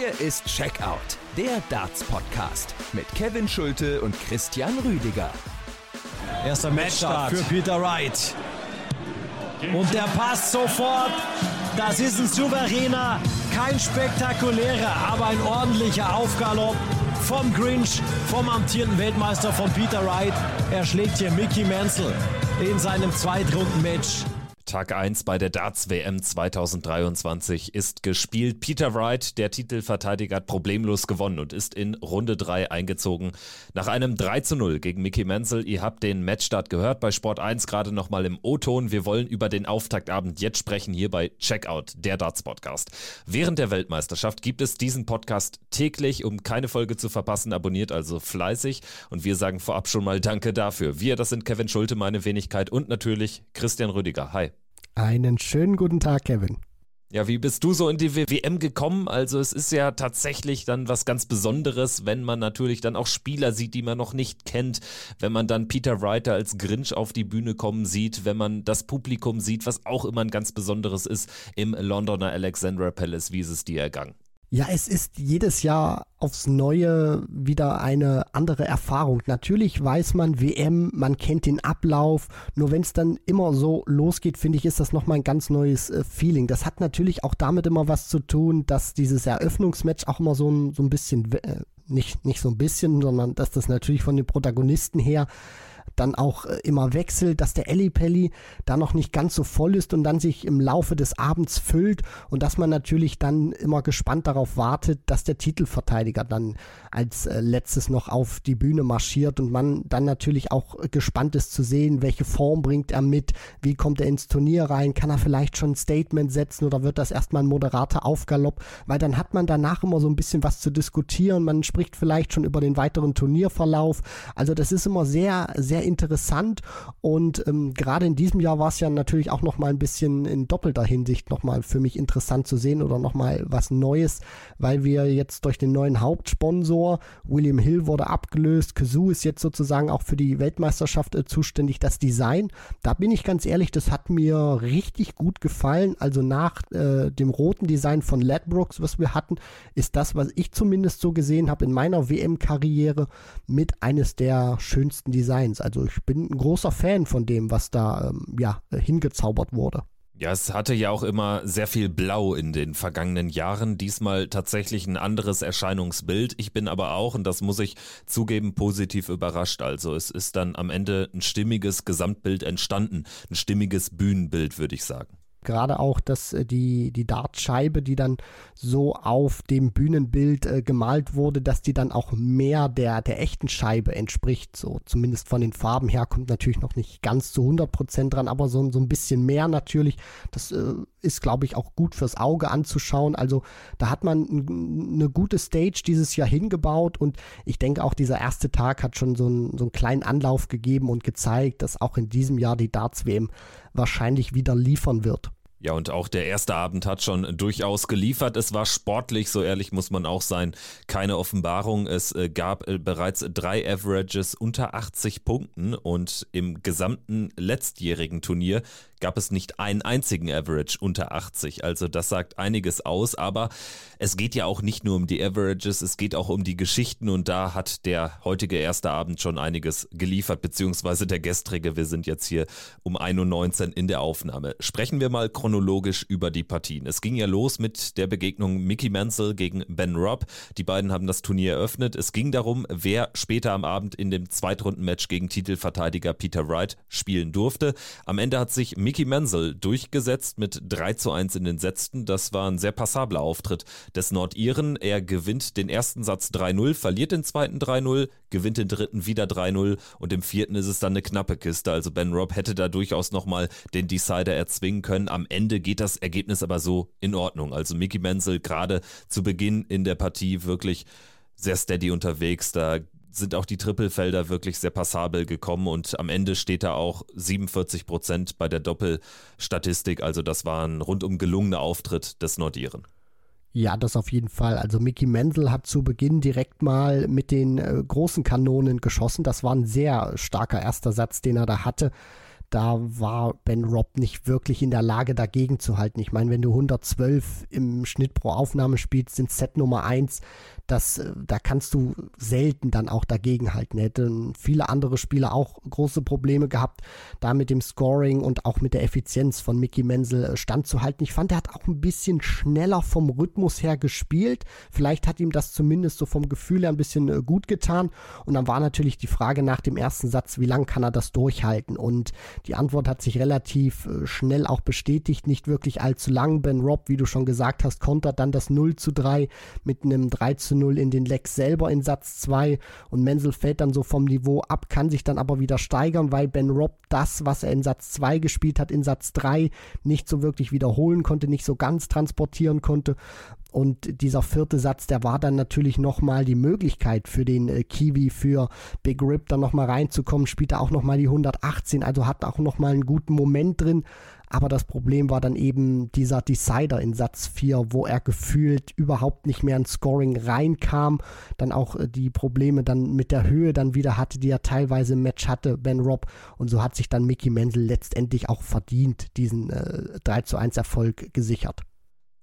Hier ist Checkout, der Darts-Podcast mit Kevin Schulte und Christian Rüdiger. Erster Matchstart für Peter Wright. Und der passt sofort. Das ist ein souveräner, kein spektakulärer, aber ein ordentlicher Aufgalopp vom Grinch, vom amtierenden Weltmeister von Peter Wright. Er schlägt hier Mickey Mansell in seinem Zweitrunden-Match. Tag 1 bei der Darts WM 2023 ist gespielt. Peter Wright, der Titelverteidiger, hat problemlos gewonnen und ist in Runde 3 eingezogen. Nach einem 3 zu 0 gegen Mickey Menzel. Ihr habt den Matchstart gehört bei Sport 1 gerade nochmal im O-Ton. Wir wollen über den Auftaktabend jetzt sprechen hier bei Checkout, der Darts Podcast. Während der Weltmeisterschaft gibt es diesen Podcast täglich. Um keine Folge zu verpassen, abonniert also fleißig. Und wir sagen vorab schon mal Danke dafür. Wir, das sind Kevin Schulte, meine Wenigkeit und natürlich Christian Rüdiger. Hi. Einen schönen guten Tag, Kevin. Ja, wie bist du so in die WM gekommen? Also es ist ja tatsächlich dann was ganz Besonderes, wenn man natürlich dann auch Spieler sieht, die man noch nicht kennt, wenn man dann Peter Writer als Grinch auf die Bühne kommen sieht, wenn man das Publikum sieht, was auch immer ein ganz Besonderes ist im Londoner Alexandra Palace. Wie ist es dir ergangen? Ja, es ist jedes Jahr aufs Neue wieder eine andere Erfahrung. Natürlich weiß man WM, man kennt den Ablauf, nur wenn es dann immer so losgeht, finde ich, ist das nochmal ein ganz neues äh, Feeling. Das hat natürlich auch damit immer was zu tun, dass dieses Eröffnungsmatch auch immer so ein, so ein bisschen, äh, nicht, nicht so ein bisschen, sondern dass das natürlich von den Protagonisten her dann auch äh, immer wechselt, dass der Ellipelli da noch nicht ganz so voll ist und dann sich im Laufe des Abends füllt und dass man natürlich dann immer gespannt darauf wartet, dass der Titelverteidiger dann als äh, letztes noch auf die Bühne marschiert und man dann natürlich auch gespannt ist zu sehen, welche Form bringt er mit, wie kommt er ins Turnier rein, kann er vielleicht schon ein Statement setzen oder wird das erstmal ein moderater Aufgalopp, weil dann hat man danach immer so ein bisschen was zu diskutieren, man spricht vielleicht schon über den weiteren Turnierverlauf, also das ist immer sehr, sehr interessant. Und ähm, gerade in diesem Jahr war es ja natürlich auch nochmal ein bisschen in doppelter Hinsicht nochmal für mich interessant zu sehen oder nochmal was Neues, weil wir jetzt durch den neuen Hauptsponsor, William Hill wurde abgelöst, Kazoo ist jetzt sozusagen auch für die Weltmeisterschaft äh, zuständig, das Design, da bin ich ganz ehrlich, das hat mir richtig gut gefallen, also nach äh, dem roten Design von Ladbrokes, was wir hatten, ist das, was ich zumindest so gesehen habe in meiner WM-Karriere mit eines der schönsten Designs, also also ich bin ein großer Fan von dem, was da ähm, ja, hingezaubert wurde. Ja, es hatte ja auch immer sehr viel Blau in den vergangenen Jahren. Diesmal tatsächlich ein anderes Erscheinungsbild. Ich bin aber auch, und das muss ich zugeben, positiv überrascht. Also es ist dann am Ende ein stimmiges Gesamtbild entstanden. Ein stimmiges Bühnenbild, würde ich sagen. Gerade auch, dass äh, die, die Dartscheibe, die dann so auf dem Bühnenbild äh, gemalt wurde, dass die dann auch mehr der, der echten Scheibe entspricht. So zumindest von den Farben her kommt natürlich noch nicht ganz zu 100 Prozent dran, aber so, so ein bisschen mehr natürlich. Das äh, ist, glaube ich, auch gut fürs Auge anzuschauen. Also da hat man eine gute Stage dieses Jahr hingebaut und ich denke auch dieser erste Tag hat schon so, ein, so einen kleinen Anlauf gegeben und gezeigt, dass auch in diesem Jahr die Darts-WM wahrscheinlich wieder liefern wird. Ja, und auch der erste Abend hat schon durchaus geliefert. Es war sportlich, so ehrlich muss man auch sein, keine Offenbarung. Es äh, gab äh, bereits drei Averages unter 80 Punkten und im gesamten letztjährigen Turnier gab es nicht einen einzigen Average unter 80. Also das sagt einiges aus, aber es geht ja auch nicht nur um die Averages, es geht auch um die Geschichten und da hat der heutige erste Abend schon einiges geliefert, beziehungsweise der gestrige. Wir sind jetzt hier um 1.19 Uhr in der Aufnahme. Sprechen wir mal chronologisch über die Partien. Es ging ja los mit der Begegnung Mickey Mansell gegen Ben Robb. Die beiden haben das Turnier eröffnet. Es ging darum, wer später am Abend in dem Zweitrundenmatch gegen Titelverteidiger Peter Wright spielen durfte. Am Ende hat sich Mickey Mickey Mansell durchgesetzt mit 3 zu 1 in den Sätzen. Das war ein sehr passabler Auftritt des Nordiren. Er gewinnt den ersten Satz 3-0, verliert den zweiten 3-0, gewinnt den dritten wieder 3-0 und im vierten ist es dann eine knappe Kiste. Also Ben Robb hätte da durchaus nochmal den Decider erzwingen können. Am Ende geht das Ergebnis aber so in Ordnung. Also Mickey Mansell gerade zu Beginn in der Partie wirklich sehr steady unterwegs. Da sind auch die Trippelfelder wirklich sehr passabel gekommen und am Ende steht da auch 47 Prozent bei der Doppelstatistik. Also das war ein rundum gelungener Auftritt des Nordiren. Ja, das auf jeden Fall. Also Mickey Menzel hat zu Beginn direkt mal mit den äh, großen Kanonen geschossen. Das war ein sehr starker erster Satz, den er da hatte. Da war Ben Robb nicht wirklich in der Lage, dagegen zu halten. Ich meine, wenn du 112 im Schnitt pro Aufnahme spielst, sind Set Nummer 1, das, äh, da kannst du selten dann auch dagegenhalten. Hätten viele andere Spieler auch große Probleme gehabt, da mit dem Scoring und auch mit der Effizienz von Mickey Menzel äh, standzuhalten. Ich fand, er hat auch ein bisschen schneller vom Rhythmus her gespielt. Vielleicht hat ihm das zumindest so vom Gefühl her ein bisschen äh, gut getan. Und dann war natürlich die Frage nach dem ersten Satz, wie lange kann er das durchhalten? Und die Antwort hat sich relativ schnell auch bestätigt, nicht wirklich allzu lang. Ben Robb, wie du schon gesagt hast, kontert dann das 0 zu 3 mit einem 3 zu 0 in den Lecks selber in Satz 2 und Menzel fällt dann so vom Niveau ab, kann sich dann aber wieder steigern, weil Ben Robb das, was er in Satz 2 gespielt hat, in Satz 3 nicht so wirklich wiederholen konnte, nicht so ganz transportieren konnte. Und dieser vierte Satz, der war dann natürlich nochmal die Möglichkeit für den äh, Kiwi, für Big Rip dann nochmal reinzukommen, spielt er auch nochmal die 118, also hat auch nochmal einen guten Moment drin. Aber das Problem war dann eben dieser Decider in Satz 4, wo er gefühlt überhaupt nicht mehr ins Scoring reinkam. Dann auch äh, die Probleme dann mit der Höhe dann wieder hatte, die er teilweise im Match hatte, Ben Robb. Und so hat sich dann Mickey Menzel letztendlich auch verdient, diesen äh, 3 zu 1 Erfolg gesichert.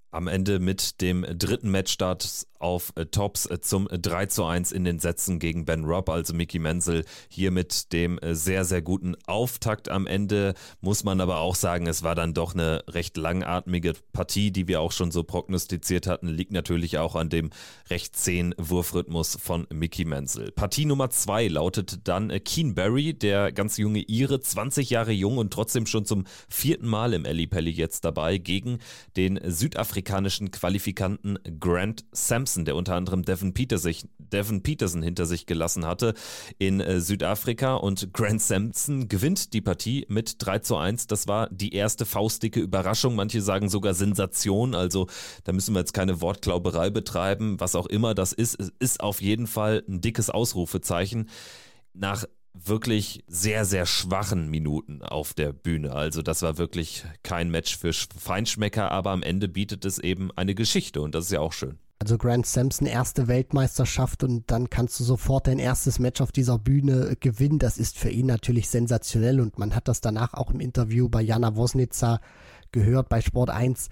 Am Ende mit dem dritten Matchstart auf äh, Tops äh, zum 3 zu 1 in den Sätzen gegen Ben Robb, also Mickey Menzel hier mit dem äh, sehr, sehr guten Auftakt am Ende. Muss man aber auch sagen, es war dann doch eine recht langatmige Partie, die wir auch schon so prognostiziert hatten. Liegt natürlich auch an dem recht zähen Wurfrhythmus von Mickey Menzel. Partie Nummer 2 lautet dann Keen Barry, der ganz junge Ire, 20 Jahre jung und trotzdem schon zum vierten Mal im Ellie Pelli jetzt dabei, gegen den südafrikanischen Qualifikanten Grant Sampson. Sampson, der unter anderem Devin, Peterson, Devin Peterson hinter sich gelassen hatte in äh, Südafrika. Und Grant Sampson gewinnt die Partie mit 3 zu 1. Das war die erste faustdicke Überraschung. Manche sagen sogar Sensation. Also da müssen wir jetzt keine Wortklauberei betreiben. Was auch immer das ist, ist auf jeden Fall ein dickes Ausrufezeichen. Nach wirklich sehr, sehr schwachen Minuten auf der Bühne. Also das war wirklich kein Match für Feinschmecker, aber am Ende bietet es eben eine Geschichte und das ist ja auch schön. Also Grant Sampson erste Weltmeisterschaft und dann kannst du sofort dein erstes Match auf dieser Bühne gewinnen. Das ist für ihn natürlich sensationell und man hat das danach auch im Interview bei Jana Wosnica gehört bei Sport 1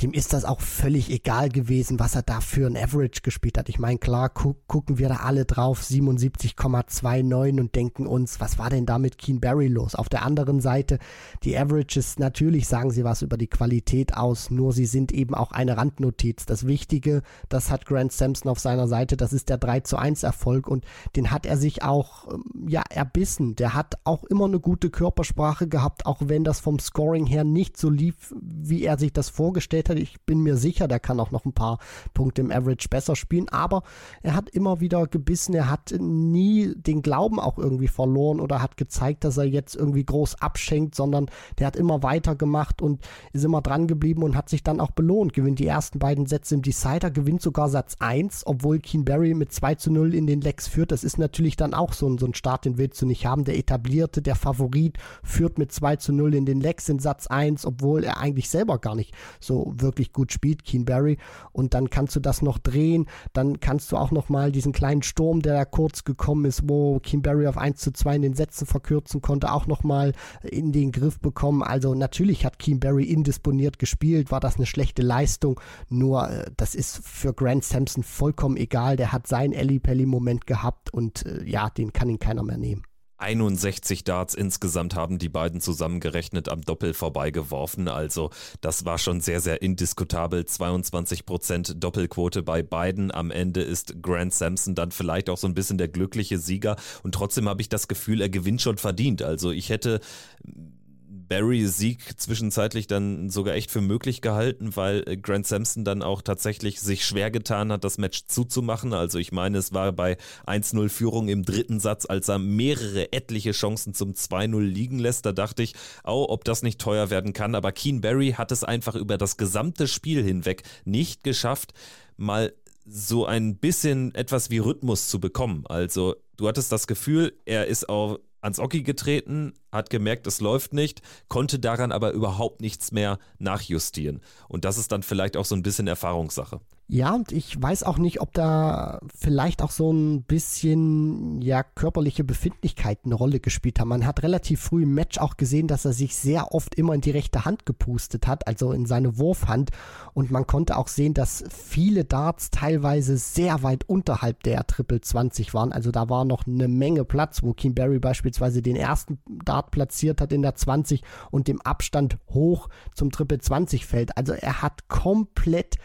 dem ist das auch völlig egal gewesen, was er da für ein Average gespielt hat. Ich meine, klar, gu gucken wir da alle drauf, 77,29 und denken uns, was war denn da mit Keen Barry los? Auf der anderen Seite, die Averages, natürlich sagen sie was über die Qualität aus, nur sie sind eben auch eine Randnotiz. Das Wichtige, das hat Grant Sampson auf seiner Seite, das ist der 3 zu 1 Erfolg und den hat er sich auch, ähm, ja, erbissen. Der hat auch immer eine gute Körpersprache gehabt, auch wenn das vom Scoring her nicht so lief, wie er sich das vorgestellt hat. Ich bin mir sicher, der kann auch noch ein paar Punkte im Average besser spielen, aber er hat immer wieder gebissen, er hat nie den Glauben auch irgendwie verloren oder hat gezeigt, dass er jetzt irgendwie groß abschenkt, sondern der hat immer weitergemacht und ist immer dran geblieben und hat sich dann auch belohnt, gewinnt die ersten beiden Sätze im Decider, gewinnt sogar Satz 1, obwohl Keen Barry mit 2 zu 0 in den Lecks führt. Das ist natürlich dann auch so ein, so ein Start, den willst du nicht haben. Der etablierte, der Favorit führt mit 2 zu 0 in den Lecks in Satz 1, obwohl er eigentlich selber gar nicht so wirklich gut spielt, Keen Barry. Und dann kannst du das noch drehen. Dann kannst du auch noch mal diesen kleinen Sturm, der da kurz gekommen ist, wo Keen Barry auf 1 zu 2 in den Sätzen verkürzen konnte, auch noch mal in den Griff bekommen. Also natürlich hat Keen Barry indisponiert gespielt, war das eine schlechte Leistung. Nur äh, das ist für Grant Sampson vollkommen egal. Der hat seinen Ellie Pelli Moment gehabt und äh, ja, den kann ihn keiner mehr nehmen. 61 Darts insgesamt haben die beiden zusammengerechnet am Doppel vorbeigeworfen. Also das war schon sehr, sehr indiskutabel. 22% Doppelquote bei beiden. Am Ende ist Grant Sampson dann vielleicht auch so ein bisschen der glückliche Sieger. Und trotzdem habe ich das Gefühl, er gewinnt schon verdient. Also ich hätte Barrys Sieg zwischenzeitlich dann sogar echt für möglich gehalten, weil äh, Grant Sampson dann auch tatsächlich sich schwer getan hat, das Match zuzumachen. Also ich meine, es war bei 1-0 Führung im dritten Satz, als er mehrere etliche Chancen zum 2-0 liegen lässt. Da dachte ich, oh, ob das nicht teuer werden kann. Aber Keen Barry hat es einfach über das gesamte Spiel hinweg nicht geschafft, mal so ein bisschen etwas wie Rhythmus zu bekommen. Also du hattest das Gefühl, er ist auch ans Oki getreten, hat gemerkt, es läuft nicht, konnte daran aber überhaupt nichts mehr nachjustieren. Und das ist dann vielleicht auch so ein bisschen Erfahrungssache. Ja, und ich weiß auch nicht, ob da vielleicht auch so ein bisschen ja körperliche Befindlichkeit eine Rolle gespielt haben. Man hat relativ früh im Match auch gesehen, dass er sich sehr oft immer in die rechte Hand gepustet hat, also in seine Wurfhand. Und man konnte auch sehen, dass viele Darts teilweise sehr weit unterhalb der Triple 20 waren. Also da war noch eine Menge Platz, wo Kim Barry beispielsweise den ersten Dart platziert hat in der 20 und dem Abstand hoch zum Triple 20 fällt. Also er hat komplett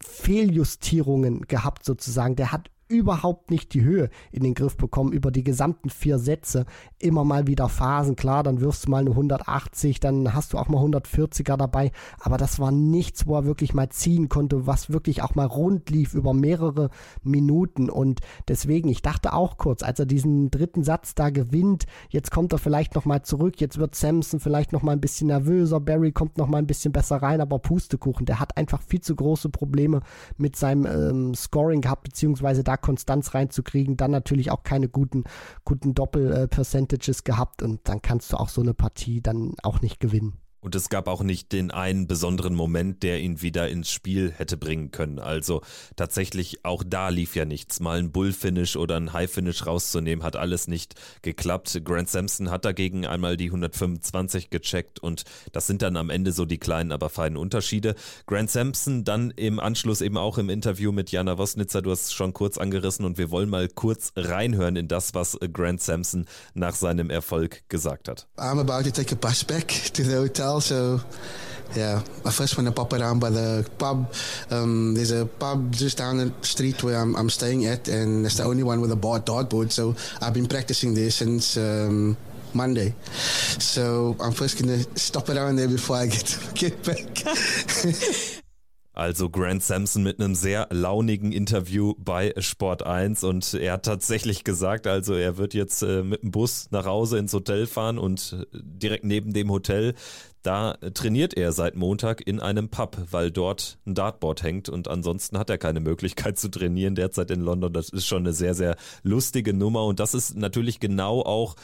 Fehljustierungen gehabt sozusagen. Der hat überhaupt nicht die Höhe in den Griff bekommen über die gesamten vier Sätze. Immer mal wieder Phasen, klar, dann wirfst du mal eine 180, dann hast du auch mal 140er dabei, aber das war nichts, wo er wirklich mal ziehen konnte, was wirklich auch mal rund lief über mehrere Minuten. Und deswegen, ich dachte auch kurz, als er diesen dritten Satz da gewinnt, jetzt kommt er vielleicht noch mal zurück, jetzt wird Samson vielleicht noch mal ein bisschen nervöser, Barry kommt noch mal ein bisschen besser rein, aber Pustekuchen, der hat einfach viel zu große Probleme mit seinem ähm, Scoring gehabt, beziehungsweise da Konstanz reinzukriegen, dann natürlich auch keine guten, guten Doppel-Percentages gehabt und dann kannst du auch so eine Partie dann auch nicht gewinnen. Und es gab auch nicht den einen besonderen Moment, der ihn wieder ins Spiel hätte bringen können. Also tatsächlich auch da lief ja nichts. Mal ein Bullfinish oder ein Highfinish rauszunehmen, hat alles nicht geklappt. Grant Sampson hat dagegen einmal die 125 gecheckt und das sind dann am Ende so die kleinen, aber feinen Unterschiede. Grant Sampson dann im Anschluss eben auch im Interview mit Jana Wosnitzer, du hast es schon kurz angerissen und wir wollen mal kurz reinhören in das, was Grant Sampson nach seinem Erfolg gesagt hat. I'm about to take a bus back to the hotel. Also, yeah, I first want to pop around by the pub. Um, there's a pub just down the street where I'm, I'm staying at, and it's the only one with a bar dartboard. So I've been practicing there since um, Monday. So I'm first gonna stop around there before I get get back. Also Grant Sampson mit einem sehr launigen Interview bei Sport 1 und er hat tatsächlich gesagt, also er wird jetzt äh, mit dem Bus nach Hause ins Hotel fahren und äh, direkt neben dem Hotel, da trainiert er seit Montag in einem Pub, weil dort ein Dartboard hängt und ansonsten hat er keine Möglichkeit zu trainieren derzeit in London. Das ist schon eine sehr, sehr lustige Nummer und das ist natürlich genau auch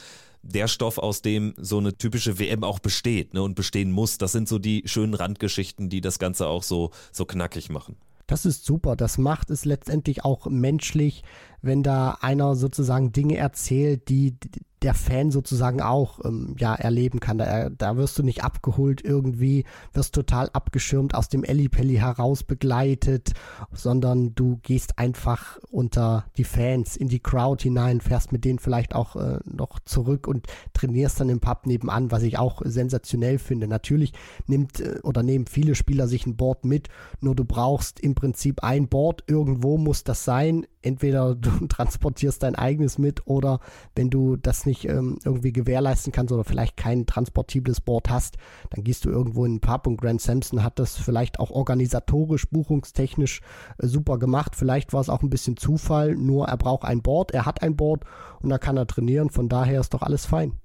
der Stoff, aus dem so eine typische WM auch besteht ne, und bestehen muss. Das sind so die schönen Randgeschichten, die das Ganze auch so, so knackig machen. Das ist super. Das macht es letztendlich auch menschlich, wenn da einer sozusagen Dinge erzählt, die der Fan sozusagen auch ähm, ja erleben kann. Da, da wirst du nicht abgeholt irgendwie, wirst total abgeschirmt aus dem Ellipelli heraus begleitet, sondern du gehst einfach unter die Fans in die Crowd hinein, fährst mit denen vielleicht auch äh, noch zurück und trainierst dann im Pub nebenan, was ich auch sensationell finde. Natürlich nimmt äh, oder nehmen viele Spieler sich ein Board mit, nur du brauchst im Prinzip ein Board, irgendwo muss das sein. Entweder du transportierst dein eigenes mit oder wenn du das nicht nicht ähm, irgendwie gewährleisten kannst oder vielleicht kein transportibles Board hast, dann gehst du irgendwo in den Pub und Grant Sampson hat das vielleicht auch organisatorisch, buchungstechnisch äh, super gemacht. Vielleicht war es auch ein bisschen Zufall, nur er braucht ein Board, er hat ein Board und da kann er trainieren. Von daher ist doch alles fein.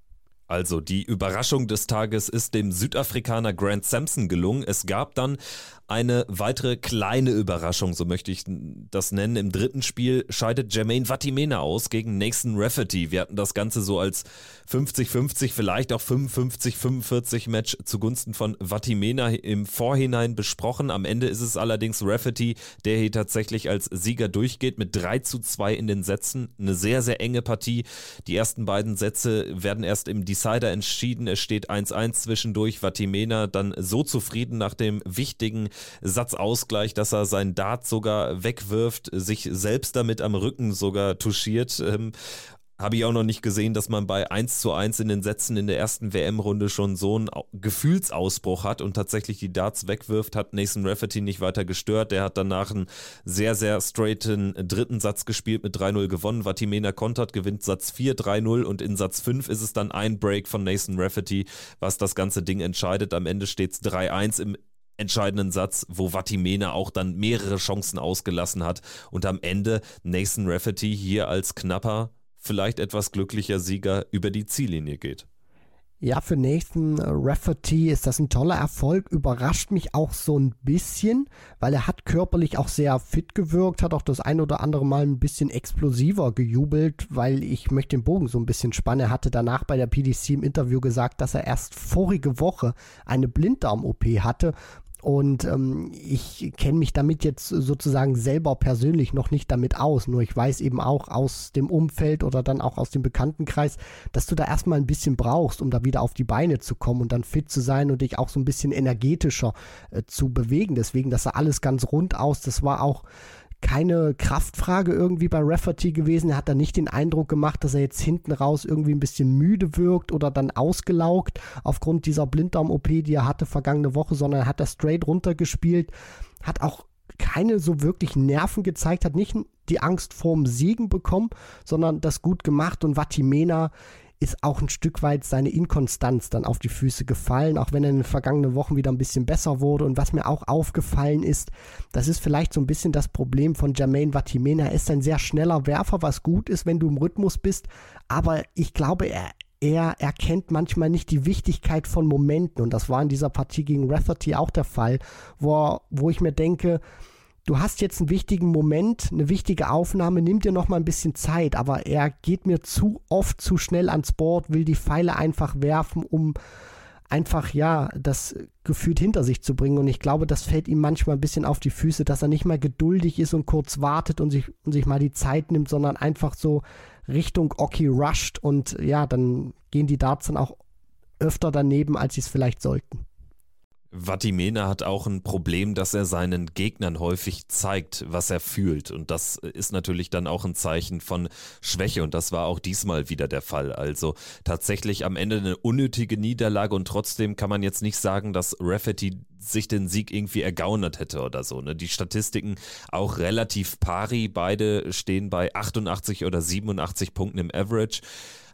Also die Überraschung des Tages ist dem Südafrikaner Grant Sampson gelungen. Es gab dann eine weitere kleine Überraschung, so möchte ich das nennen. Im dritten Spiel scheidet Jermaine Vatimena aus gegen Nathan Rafferty. Wir hatten das Ganze so als 50-50, vielleicht auch 55-45 Match zugunsten von Vatimena im Vorhinein besprochen. Am Ende ist es allerdings Rafferty, der hier tatsächlich als Sieger durchgeht mit 3 zu 2 in den Sätzen. Eine sehr, sehr enge Partie. Die ersten beiden Sätze werden erst im Decider entschieden. Es steht 1-1 zwischendurch. Vatimena dann so zufrieden nach dem wichtigen Satzausgleich, dass er seinen Dart sogar wegwirft, sich selbst damit am Rücken sogar touchiert. Habe ich auch noch nicht gesehen, dass man bei 1 zu 1 in den Sätzen in der ersten WM-Runde schon so einen Gefühlsausbruch hat und tatsächlich die Darts wegwirft, hat Nathan Rafferty nicht weiter gestört. Der hat danach einen sehr, sehr straighten dritten Satz gespielt mit 3-0 gewonnen. Vatimena kontert, gewinnt Satz 4 3-0 und in Satz 5 ist es dann ein Break von Nathan Rafferty, was das ganze Ding entscheidet. Am Ende steht es 3-1 im entscheidenden Satz, wo Vatimena auch dann mehrere Chancen ausgelassen hat und am Ende Nathan Rafferty hier als knapper, vielleicht etwas glücklicher Sieger über die Ziellinie geht. Ja, für Nathan Rafferty ist das ein toller Erfolg. Überrascht mich auch so ein bisschen, weil er hat körperlich auch sehr fit gewirkt, hat auch das ein oder andere Mal ein bisschen explosiver gejubelt, weil ich möchte den Bogen so ein bisschen spannen. Er hatte danach bei der PDC im Interview gesagt, dass er erst vorige Woche eine Blinddarm-OP hatte, und ähm, ich kenne mich damit jetzt sozusagen selber persönlich noch nicht damit aus. Nur ich weiß eben auch aus dem Umfeld oder dann auch aus dem Bekanntenkreis, dass du da erstmal ein bisschen brauchst, um da wieder auf die Beine zu kommen und dann fit zu sein und dich auch so ein bisschen energetischer äh, zu bewegen. Deswegen, das sah alles ganz rund aus. Das war auch keine Kraftfrage irgendwie bei Rafferty gewesen. Er hat da nicht den Eindruck gemacht, dass er jetzt hinten raus irgendwie ein bisschen müde wirkt oder dann ausgelaugt aufgrund dieser Blinddarm-OP, die er hatte vergangene Woche, sondern er hat da straight runtergespielt, hat auch keine so wirklich Nerven gezeigt, hat nicht die Angst vorm Siegen bekommen, sondern das gut gemacht und Vatimena ist auch ein Stück weit seine Inkonstanz dann auf die Füße gefallen, auch wenn er in den vergangenen Wochen wieder ein bisschen besser wurde. Und was mir auch aufgefallen ist, das ist vielleicht so ein bisschen das Problem von Jermaine Vatimena. Er ist ein sehr schneller Werfer, was gut ist, wenn du im Rhythmus bist. Aber ich glaube, er, er erkennt manchmal nicht die Wichtigkeit von Momenten. Und das war in dieser Partie gegen Rafferty auch der Fall, wo, wo ich mir denke, du hast jetzt einen wichtigen Moment, eine wichtige Aufnahme, nimm dir noch mal ein bisschen Zeit, aber er geht mir zu oft zu schnell ans Board, will die Pfeile einfach werfen, um einfach ja das gefühlt hinter sich zu bringen und ich glaube, das fällt ihm manchmal ein bisschen auf die Füße, dass er nicht mal geduldig ist und kurz wartet und sich und sich mal die Zeit nimmt, sondern einfach so Richtung Oki rusht und ja, dann gehen die Darts dann auch öfter daneben, als sie es vielleicht sollten. Vatimena hat auch ein Problem, dass er seinen Gegnern häufig zeigt, was er fühlt. Und das ist natürlich dann auch ein Zeichen von Schwäche. Und das war auch diesmal wieder der Fall. Also tatsächlich am Ende eine unnötige Niederlage. Und trotzdem kann man jetzt nicht sagen, dass Rafferty sich den Sieg irgendwie ergaunert hätte oder so. Ne? Die Statistiken auch relativ pari. Beide stehen bei 88 oder 87 Punkten im Average.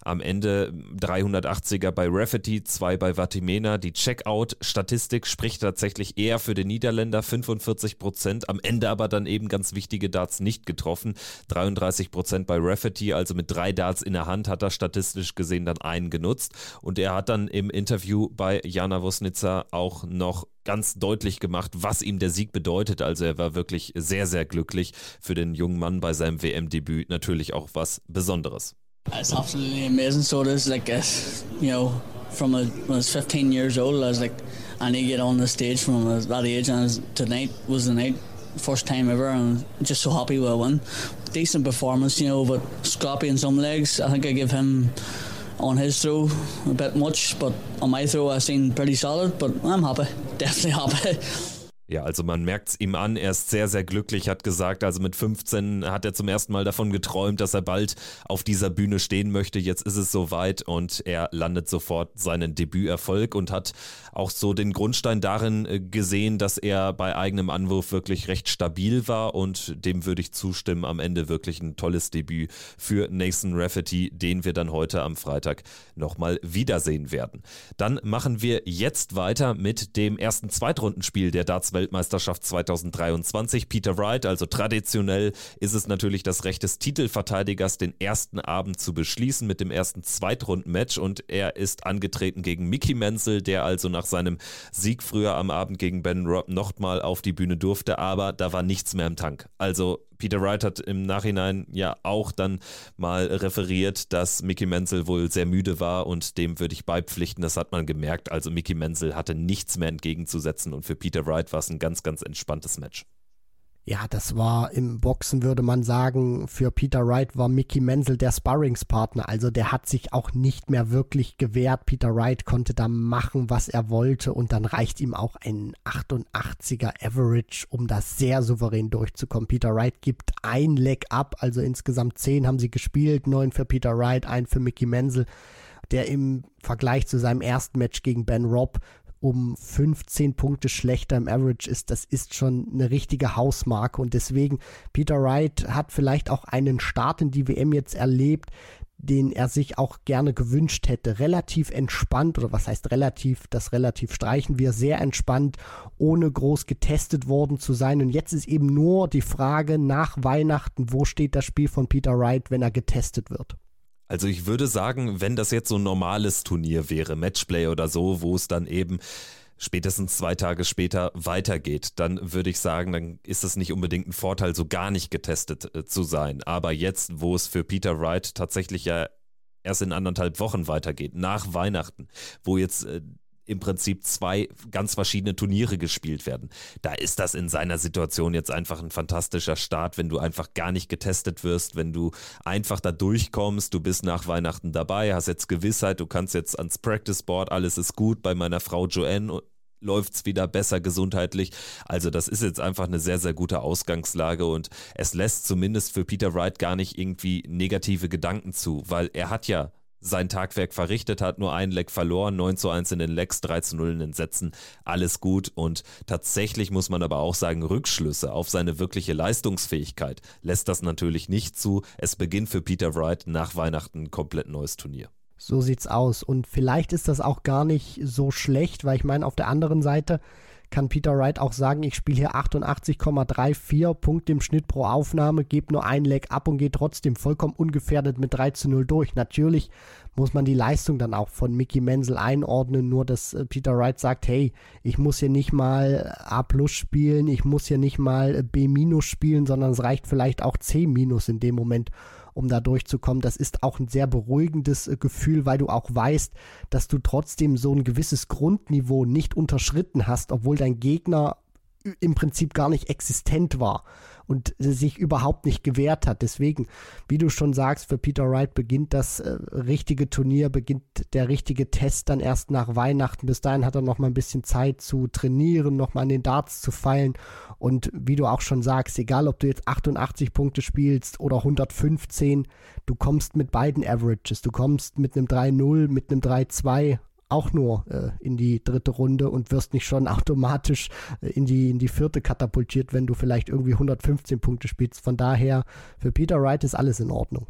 Am Ende 380er bei Rafferty, 2 bei Vatimena. Die Checkout-Statistik spricht tatsächlich eher für den Niederländer, 45 Prozent. Am Ende aber dann eben ganz wichtige Darts nicht getroffen. 33 Prozent bei Rafferty, also mit drei Darts in der Hand hat er statistisch gesehen dann einen genutzt. Und er hat dann im Interview bei Jana Wosnitzer auch noch ganz deutlich gemacht, was ihm der Sieg bedeutet. Also er war wirklich sehr, sehr glücklich für den jungen Mann bei seinem WM-Debüt. Natürlich auch was Besonderes. It's absolutely amazing. So it is like, uh, you know, from a, when I was 15 years old, I was like, I need to get on the stage from that age, and was, tonight was the night, first time ever, and just so happy with a win. Decent performance, you know, but scrappy in some legs. I think I give him on his throw a bit much, but on my throw I've seen pretty solid. But I'm happy, definitely happy. Ja, also man merkt es ihm an, er ist sehr, sehr glücklich, hat gesagt, also mit 15 hat er zum ersten Mal davon geträumt, dass er bald auf dieser Bühne stehen möchte. Jetzt ist es soweit und er landet sofort seinen Debüterfolg und hat auch so den Grundstein darin äh, gesehen, dass er bei eigenem Anwurf wirklich recht stabil war und dem würde ich zustimmen. Am Ende wirklich ein tolles Debüt für Nathan Rafferty, den wir dann heute am Freitag nochmal wiedersehen werden. Dann machen wir jetzt weiter mit dem ersten Zweitrundenspiel der Darts Weltmeisterschaft 2023. Peter Wright, also traditionell ist es natürlich das Recht des Titelverteidigers, den ersten Abend zu beschließen mit dem ersten Zweitrunden-Match und er ist angetreten gegen Mickey Menzel, der also nach seinem Sieg früher am Abend gegen Ben Robb nochmal auf die Bühne durfte, aber da war nichts mehr im Tank. Also Peter Wright hat im Nachhinein ja auch dann mal referiert, dass Mickey Menzel wohl sehr müde war und dem würde ich beipflichten. Das hat man gemerkt. Also Mickey Menzel hatte nichts mehr entgegenzusetzen und für Peter Wright war es ein ganz, ganz entspanntes Match. Ja, das war im Boxen, würde man sagen, für Peter Wright war Mickey Menzel der Sparringspartner. Also der hat sich auch nicht mehr wirklich gewehrt. Peter Wright konnte da machen, was er wollte und dann reicht ihm auch ein 88er Average, um das sehr souverän durchzukommen. Peter Wright gibt ein Leg ab, also insgesamt zehn haben sie gespielt, neun für Peter Wright, ein für Mickey Menzel der im Vergleich zu seinem ersten Match gegen Ben Robb um 15 Punkte schlechter im Average ist, das ist schon eine richtige Hausmarke und deswegen Peter Wright hat vielleicht auch einen Start in die WM jetzt erlebt, den er sich auch gerne gewünscht hätte. Relativ entspannt, oder was heißt relativ, das relativ streichen wir, sehr entspannt, ohne groß getestet worden zu sein. Und jetzt ist eben nur die Frage nach Weihnachten, wo steht das Spiel von Peter Wright, wenn er getestet wird? Also ich würde sagen, wenn das jetzt so ein normales Turnier wäre, Matchplay oder so, wo es dann eben spätestens zwei Tage später weitergeht, dann würde ich sagen, dann ist es nicht unbedingt ein Vorteil, so gar nicht getestet äh, zu sein. Aber jetzt, wo es für Peter Wright tatsächlich ja erst in anderthalb Wochen weitergeht, nach Weihnachten, wo jetzt äh, im Prinzip zwei ganz verschiedene Turniere gespielt werden. Da ist das in seiner Situation jetzt einfach ein fantastischer Start, wenn du einfach gar nicht getestet wirst, wenn du einfach da durchkommst, du bist nach Weihnachten dabei, hast jetzt Gewissheit, du kannst jetzt ans Practice Board, alles ist gut, bei meiner Frau Joanne läuft es wieder besser gesundheitlich. Also das ist jetzt einfach eine sehr, sehr gute Ausgangslage und es lässt zumindest für Peter Wright gar nicht irgendwie negative Gedanken zu, weil er hat ja sein Tagwerk verrichtet hat, nur ein Leck verloren, 9 zu 1 in den Lecks, 3 zu 0 in den Sätzen, alles gut und tatsächlich muss man aber auch sagen, Rückschlüsse auf seine wirkliche Leistungsfähigkeit lässt das natürlich nicht zu. Es beginnt für Peter Wright nach Weihnachten ein komplett neues Turnier. So sieht's aus. Und vielleicht ist das auch gar nicht so schlecht, weil ich meine, auf der anderen Seite kann Peter Wright auch sagen, ich spiele hier 88,34 Punkte im Schnitt pro Aufnahme, gebe nur ein Leg ab und gehe trotzdem vollkommen ungefährdet mit 3 zu 0 durch. Natürlich muss man die Leistung dann auch von Mickey Menzel einordnen, nur dass äh, Peter Wright sagt, hey, ich muss hier nicht mal A plus spielen, ich muss hier nicht mal B minus spielen, sondern es reicht vielleicht auch C minus in dem Moment um da durchzukommen. Das ist auch ein sehr beruhigendes äh, Gefühl, weil du auch weißt, dass du trotzdem so ein gewisses Grundniveau nicht unterschritten hast, obwohl dein Gegner im Prinzip gar nicht existent war und sich überhaupt nicht gewehrt hat. Deswegen, wie du schon sagst, für Peter Wright beginnt das äh, richtige Turnier, beginnt der richtige Test dann erst nach Weihnachten. Bis dahin hat er noch mal ein bisschen Zeit zu trainieren, noch mal an den Darts zu feilen. Und wie du auch schon sagst, egal ob du jetzt 88 Punkte spielst oder 115, du kommst mit beiden Averages. Du kommst mit einem 3-0, mit einem 3-2 auch nur äh, in die dritte Runde und wirst nicht schon automatisch äh, in, die, in die vierte katapultiert, wenn du vielleicht irgendwie 115 Punkte spielst. Von daher, für Peter Wright ist alles in Ordnung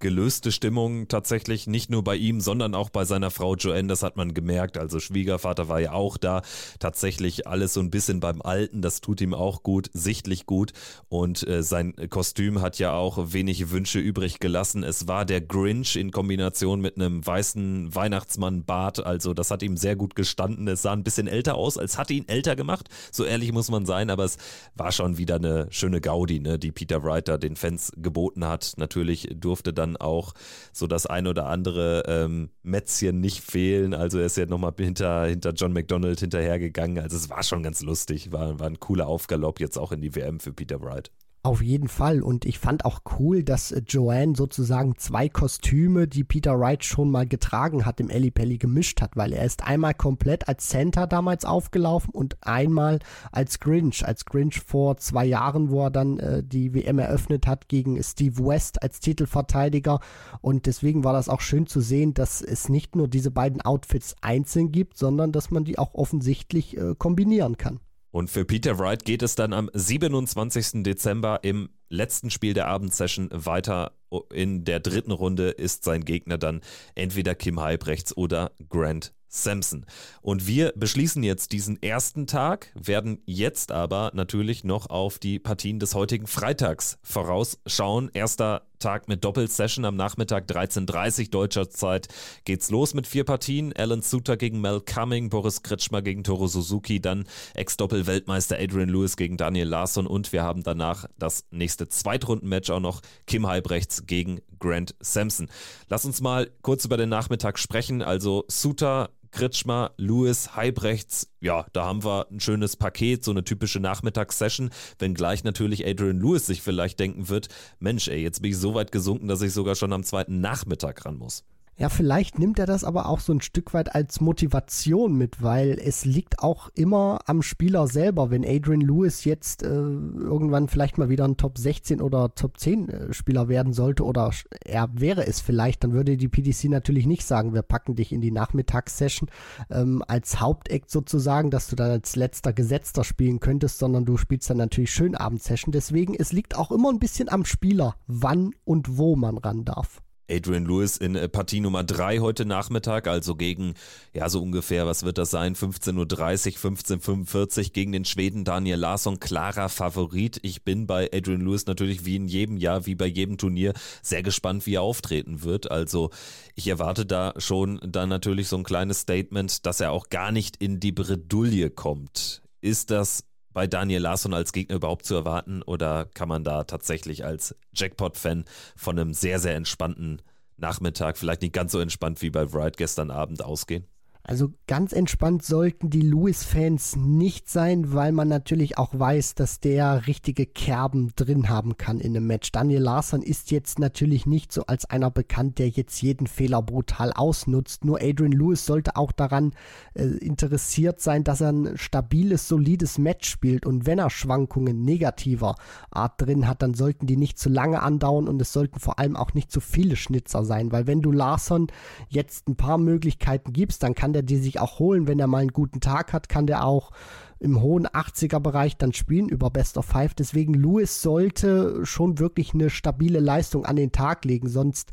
gelöste Stimmung tatsächlich nicht nur bei ihm, sondern auch bei seiner Frau Joanne. Das hat man gemerkt. Also Schwiegervater war ja auch da. Tatsächlich alles so ein bisschen beim Alten. Das tut ihm auch gut, sichtlich gut. Und äh, sein Kostüm hat ja auch wenig Wünsche übrig gelassen. Es war der Grinch in Kombination mit einem weißen Weihnachtsmann-Bart. Also das hat ihm sehr gut gestanden. Es sah ein bisschen älter aus, als hatte ihn älter gemacht. So ehrlich muss man sein. Aber es war schon wieder eine schöne Gaudi, ne, die Peter Writer den Fans geboten hat. Natürlich durfte dann dann auch so das ein oder andere ähm, Mätzchen nicht fehlen. Also er ist ja nochmal hinter, hinter John McDonald hinterhergegangen. Also es war schon ganz lustig, war, war ein cooler Aufgalopp jetzt auch in die WM für Peter Wright. Auf jeden Fall. Und ich fand auch cool, dass äh, Joanne sozusagen zwei Kostüme, die Peter Wright schon mal getragen hat, im Ellie Pelli gemischt hat, weil er ist einmal komplett als Santa damals aufgelaufen und einmal als Grinch. Als Grinch vor zwei Jahren, wo er dann äh, die WM eröffnet hat gegen Steve West als Titelverteidiger. Und deswegen war das auch schön zu sehen, dass es nicht nur diese beiden Outfits einzeln gibt, sondern dass man die auch offensichtlich äh, kombinieren kann. Und für Peter Wright geht es dann am 27. Dezember im letzten Spiel der Abendsession weiter. In der dritten Runde ist sein Gegner dann entweder Kim Halbrechts oder Grant Sampson. Und wir beschließen jetzt diesen ersten Tag, werden jetzt aber natürlich noch auf die Partien des heutigen Freitags vorausschauen. Erster Tag mit Doppelsession am Nachmittag 13.30 deutscher Zeit geht's los mit vier Partien. Alan Suter gegen Mel Cumming, Boris Kritschmer gegen Toro Suzuki, dann Ex-Doppel-Weltmeister Adrian Lewis gegen Daniel Larsson und wir haben danach das nächste Zweitrundenmatch auch noch Kim Halbrechts gegen Grant Sampson. Lass uns mal kurz über den Nachmittag sprechen. Also Suter Kritschmer, Lewis, Heibrechts, ja, da haben wir ein schönes Paket, so eine typische Nachmittagssession, wenngleich natürlich Adrian Lewis sich vielleicht denken wird, Mensch, ey, jetzt bin ich so weit gesunken, dass ich sogar schon am zweiten Nachmittag ran muss. Ja, vielleicht nimmt er das aber auch so ein Stück weit als Motivation mit, weil es liegt auch immer am Spieler selber. Wenn Adrian Lewis jetzt äh, irgendwann vielleicht mal wieder ein Top 16 oder Top 10 äh, Spieler werden sollte oder er wäre es vielleicht, dann würde die PDC natürlich nicht sagen, wir packen dich in die Nachmittagssession ähm, als Hauptakt sozusagen, dass du dann als letzter Gesetzter spielen könntest, sondern du spielst dann natürlich schön Abendsession. Deswegen, es liegt auch immer ein bisschen am Spieler, wann und wo man ran darf. Adrian Lewis in äh, Partie Nummer 3 heute Nachmittag, also gegen, ja, so ungefähr, was wird das sein? 15.30 Uhr, 15.45 Uhr gegen den Schweden Daniel Larsson. Klarer Favorit. Ich bin bei Adrian Lewis natürlich wie in jedem Jahr, wie bei jedem Turnier, sehr gespannt, wie er auftreten wird. Also ich erwarte da schon dann natürlich so ein kleines Statement, dass er auch gar nicht in die Bredouille kommt. Ist das bei Daniel Larsson als Gegner überhaupt zu erwarten oder kann man da tatsächlich als Jackpot-Fan von einem sehr, sehr entspannten Nachmittag, vielleicht nicht ganz so entspannt wie bei Wright gestern Abend ausgehen? Also ganz entspannt sollten die Lewis-Fans nicht sein, weil man natürlich auch weiß, dass der richtige Kerben drin haben kann in einem Match. Daniel Larsson ist jetzt natürlich nicht so als einer bekannt, der jetzt jeden Fehler brutal ausnutzt. Nur Adrian Lewis sollte auch daran äh, interessiert sein, dass er ein stabiles, solides Match spielt. Und wenn er Schwankungen negativer Art drin hat, dann sollten die nicht zu lange andauern und es sollten vor allem auch nicht zu viele Schnitzer sein. Weil wenn du Larsson jetzt ein paar Möglichkeiten gibst, dann kann der der die sich auch holen, wenn er mal einen guten Tag hat, kann der auch im hohen 80er Bereich dann spielen über Best of Five. Deswegen Lewis sollte schon wirklich eine stabile Leistung an den Tag legen, sonst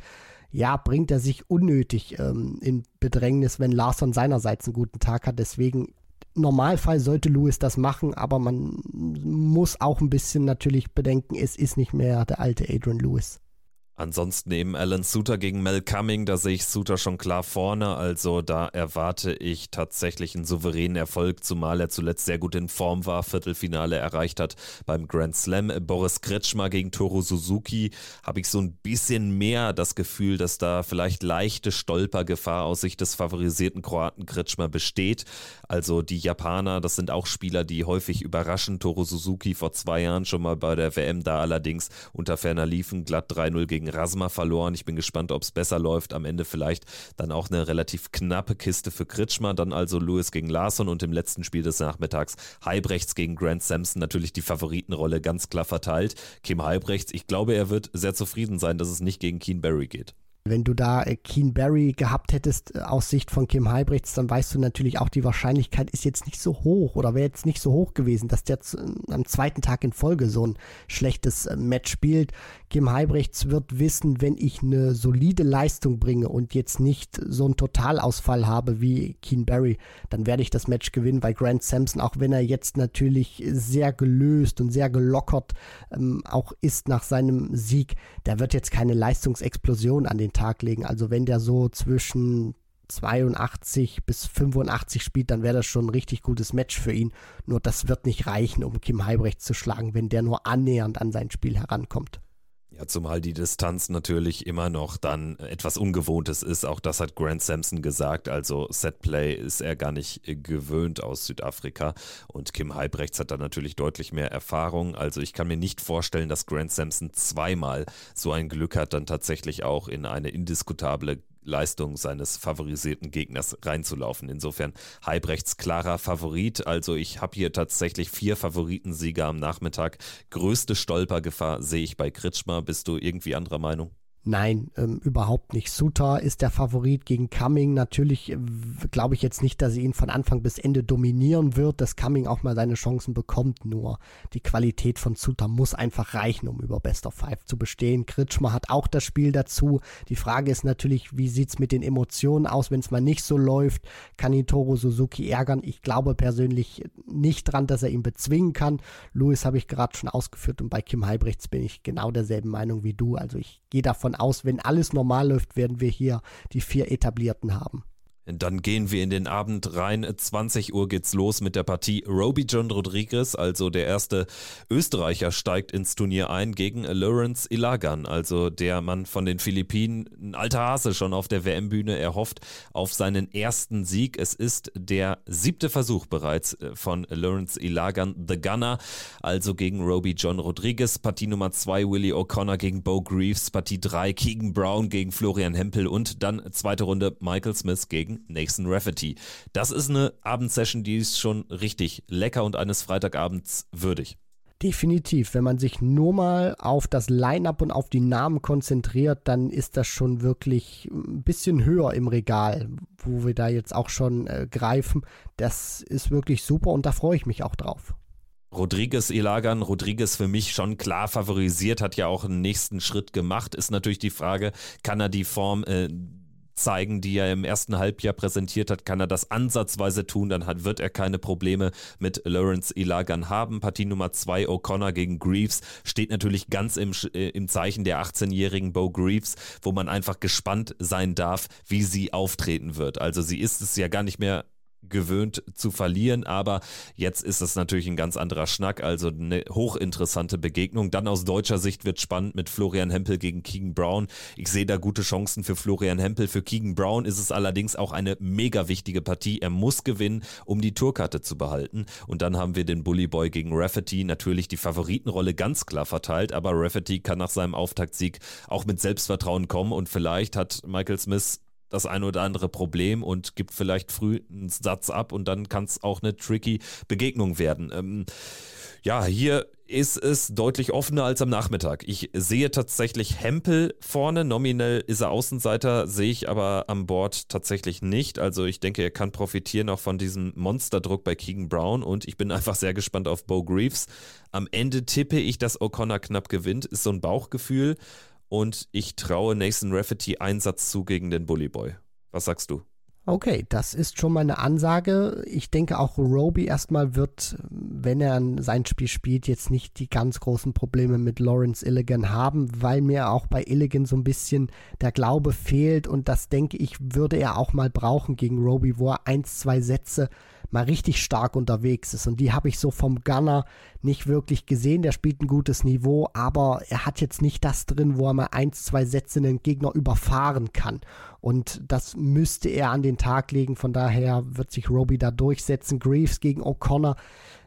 ja, bringt er sich unnötig ähm, in Bedrängnis, wenn Larson seinerseits einen guten Tag hat. Deswegen Normalfall sollte Lewis das machen, aber man muss auch ein bisschen natürlich bedenken, es ist nicht mehr der alte Adrian Lewis. Ansonsten eben Alan Suter gegen Mel Cumming, da sehe ich Suter schon klar vorne, also da erwarte ich tatsächlich einen souveränen Erfolg, zumal er zuletzt sehr gut in Form war, Viertelfinale erreicht hat beim Grand Slam. Boris Kretschmer gegen Toru Suzuki habe ich so ein bisschen mehr das Gefühl, dass da vielleicht leichte Stolpergefahr aus Sicht des favorisierten Kroaten Kretschmer besteht. Also die Japaner, das sind auch Spieler, die häufig überraschen. Toru Suzuki vor zwei Jahren schon mal bei der WM da allerdings unter ferner liefen, glatt 3-0 gegen gegen Rasma verloren. Ich bin gespannt, ob es besser läuft. Am Ende vielleicht dann auch eine relativ knappe Kiste für Kritschmer. Dann also Lewis gegen Larsson und im letzten Spiel des Nachmittags Heibrechts gegen Grant Sampson. Natürlich die Favoritenrolle ganz klar verteilt. Kim Heibrechts, ich glaube, er wird sehr zufrieden sein, dass es nicht gegen Keen Barry geht. Wenn du da äh, Keen Barry gehabt hättest äh, aus Sicht von Kim Heibrechts, dann weißt du natürlich auch, die Wahrscheinlichkeit ist jetzt nicht so hoch oder wäre jetzt nicht so hoch gewesen, dass der am zweiten Tag in Folge so ein schlechtes äh, Match spielt. Kim Heibrechts wird wissen, wenn ich eine solide Leistung bringe und jetzt nicht so einen Totalausfall habe wie Keen Barry, dann werde ich das Match gewinnen, weil Grant Sampson, auch wenn er jetzt natürlich sehr gelöst und sehr gelockert ähm, auch ist nach seinem Sieg, der wird jetzt keine Leistungsexplosion an den Tag legen. Also wenn der so zwischen 82 bis 85 spielt, dann wäre das schon ein richtig gutes Match für ihn. Nur das wird nicht reichen, um Kim Heibrecht zu schlagen, wenn der nur annähernd an sein Spiel herankommt. Ja, zumal die Distanz natürlich immer noch dann etwas Ungewohntes ist. Auch das hat Grant Sampson gesagt. Also Setplay ist er gar nicht gewöhnt aus Südafrika. Und Kim Heibrechts hat da natürlich deutlich mehr Erfahrung. Also ich kann mir nicht vorstellen, dass Grant Sampson zweimal so ein Glück hat, dann tatsächlich auch in eine indiskutable Leistung seines favorisierten Gegners reinzulaufen. Insofern Heibrechts klarer Favorit. Also ich habe hier tatsächlich vier Favoritensieger am Nachmittag. Größte Stolpergefahr sehe ich bei Kritschmer. Bist du irgendwie anderer Meinung? Nein, ähm, überhaupt nicht. Suter ist der Favorit gegen Cumming. Natürlich äh, glaube ich jetzt nicht, dass er ihn von Anfang bis Ende dominieren wird, dass Cumming auch mal seine Chancen bekommt. Nur die Qualität von Suter muss einfach reichen, um über Best of Five zu bestehen. Kritschmer hat auch das Spiel dazu. Die Frage ist natürlich, wie sieht's mit den Emotionen aus, wenn es mal nicht so läuft? Kann ihn Toro Suzuki ärgern? Ich glaube persönlich nicht dran, dass er ihn bezwingen kann. Louis habe ich gerade schon ausgeführt und bei Kim Heibrechts bin ich genau derselben Meinung wie du. Also ich gehe davon aus, wenn alles normal läuft, werden wir hier die vier etablierten haben. Dann gehen wir in den Abend rein. 20 Uhr geht's los mit der Partie. Roby John Rodriguez, also der erste Österreicher, steigt ins Turnier ein gegen Lawrence Ilagan, also der Mann von den Philippinen. Ein alter Hase schon auf der WM-Bühne. Er hofft auf seinen ersten Sieg. Es ist der siebte Versuch bereits äh, von Lawrence Ilagan, The Gunner, also gegen Roby John Rodriguez. Partie Nummer 2 Willie O'Connor gegen Bo Greaves. Partie 3 Keegan Brown gegen Florian Hempel und dann zweite Runde Michael Smith gegen Nathan Rafferty. Das ist eine Abendsession, die ist schon richtig lecker und eines Freitagabends würdig. Definitiv. Wenn man sich nur mal auf das Line-up und auf die Namen konzentriert, dann ist das schon wirklich ein bisschen höher im Regal, wo wir da jetzt auch schon äh, greifen. Das ist wirklich super und da freue ich mich auch drauf. Rodriguez Ilagan, Rodriguez für mich schon klar favorisiert, hat ja auch einen nächsten Schritt gemacht. Ist natürlich die Frage, kann er die Form äh, zeigen, die er im ersten Halbjahr präsentiert hat, kann er das ansatzweise tun, dann hat, wird er keine Probleme mit Lawrence Ilagan haben. Partie Nummer 2 O'Connor gegen Greaves steht natürlich ganz im, äh, im Zeichen der 18-jährigen Bo Greaves, wo man einfach gespannt sein darf, wie sie auftreten wird. Also sie ist es ja gar nicht mehr gewöhnt zu verlieren, aber jetzt ist es natürlich ein ganz anderer Schnack, also eine hochinteressante Begegnung. Dann aus deutscher Sicht wird spannend mit Florian Hempel gegen Keegan Brown. Ich sehe da gute Chancen für Florian Hempel. Für Keegan Brown ist es allerdings auch eine mega wichtige Partie. Er muss gewinnen, um die Tourkarte zu behalten. Und dann haben wir den Bully Boy gegen Rafferty. Natürlich die Favoritenrolle ganz klar verteilt, aber Rafferty kann nach seinem Auftaktsieg auch mit Selbstvertrauen kommen und vielleicht hat Michael Smith das eine oder andere Problem und gibt vielleicht früh einen Satz ab und dann kann es auch eine tricky Begegnung werden. Ähm, ja, hier ist es deutlich offener als am Nachmittag. Ich sehe tatsächlich Hempel vorne. Nominell ist er Außenseiter, sehe ich aber am Board tatsächlich nicht. Also ich denke, er kann profitieren auch von diesem Monsterdruck bei Keegan Brown und ich bin einfach sehr gespannt auf Bo Greaves. Am Ende tippe ich, dass O'Connor knapp gewinnt. Ist so ein Bauchgefühl und ich traue Nathan Rafferty Einsatz zu gegen den Bully Boy. Was sagst du? Okay, das ist schon mal eine Ansage. Ich denke auch Roby erstmal wird, wenn er sein Spiel spielt, jetzt nicht die ganz großen Probleme mit Lawrence Illigan haben, weil mir auch bei Illigan so ein bisschen der Glaube fehlt und das denke ich, würde er auch mal brauchen gegen Roby, wo er eins, zwei Sätze mal richtig stark unterwegs ist. Und die habe ich so vom Gunner nicht wirklich gesehen. Der spielt ein gutes Niveau, aber er hat jetzt nicht das drin, wo er mal eins, zwei Sätze einen Gegner überfahren kann. Und das müsste er an den Tag legen. Von daher wird sich Roby da durchsetzen. Greaves gegen O'Connor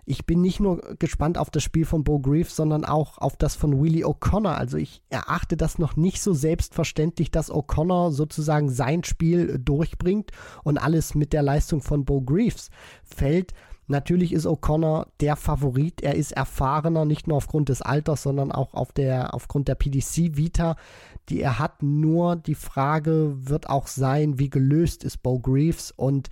ich bin nicht nur gespannt auf das Spiel von Bo Greaves, sondern auch auf das von Willie O'Connor. Also ich erachte das noch nicht so selbstverständlich, dass O'Connor sozusagen sein Spiel durchbringt und alles mit der Leistung von Bo Greaves fällt. Natürlich ist O'Connor der Favorit. Er ist erfahrener, nicht nur aufgrund des Alters, sondern auch auf der, aufgrund der PDC-Vita, die er hat. Nur die Frage wird auch sein, wie gelöst ist Bo Greaves und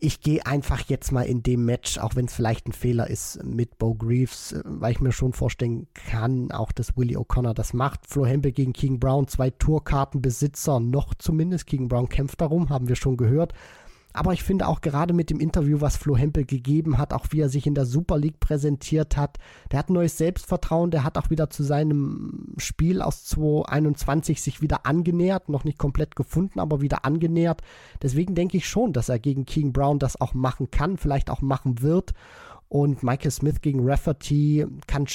ich gehe einfach jetzt mal in dem Match, auch wenn es vielleicht ein Fehler ist, mit Bo Greaves, äh, weil ich mir schon vorstellen kann, auch dass Willie O'Connor das macht. Flo Hempel gegen King Brown, zwei Tourkartenbesitzer, noch zumindest. King Brown kämpft darum, haben wir schon gehört. Aber ich finde auch gerade mit dem Interview, was Flo Hempel gegeben hat, auch wie er sich in der Super League präsentiert hat, der hat neues Selbstvertrauen, der hat auch wieder zu seinem Spiel aus 2021 sich wieder angenähert, noch nicht komplett gefunden, aber wieder angenähert. Deswegen denke ich schon, dass er gegen King Brown das auch machen kann, vielleicht auch machen wird. Und Michael Smith gegen Rafferty kann,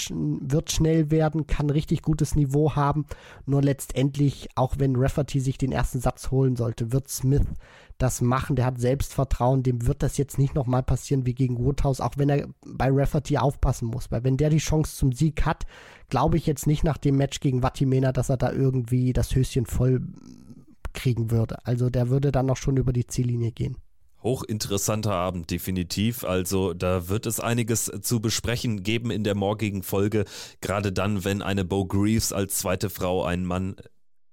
wird schnell werden, kann richtig gutes Niveau haben. Nur letztendlich, auch wenn Rafferty sich den ersten Satz holen sollte, wird Smith das machen. Der hat Selbstvertrauen. Dem wird das jetzt nicht nochmal passieren wie gegen Woodhouse, auch wenn er bei Rafferty aufpassen muss. Weil wenn der die Chance zum Sieg hat, glaube ich jetzt nicht nach dem Match gegen Vatimena, dass er da irgendwie das Höschen voll kriegen würde. Also der würde dann noch schon über die Ziellinie gehen. Hochinteressanter Abend, definitiv. Also da wird es einiges zu besprechen geben in der morgigen Folge. Gerade dann, wenn eine Bo Greaves als zweite Frau einen Mann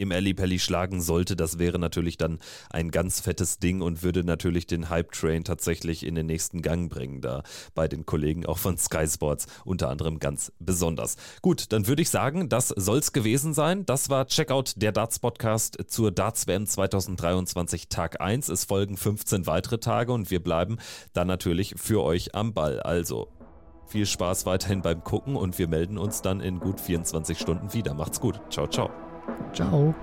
im Ali Pelli schlagen sollte, das wäre natürlich dann ein ganz fettes Ding und würde natürlich den Hype-Train tatsächlich in den nächsten Gang bringen, da bei den Kollegen auch von Sky Sports unter anderem ganz besonders. Gut, dann würde ich sagen, das soll's gewesen sein. Das war Checkout der Darts Podcast zur Darts WM 2023 Tag 1. Es folgen 15 weitere Tage und wir bleiben dann natürlich für euch am Ball. Also viel Spaß weiterhin beim Gucken und wir melden uns dann in gut 24 Stunden wieder. Macht's gut. Ciao, ciao. Ciao.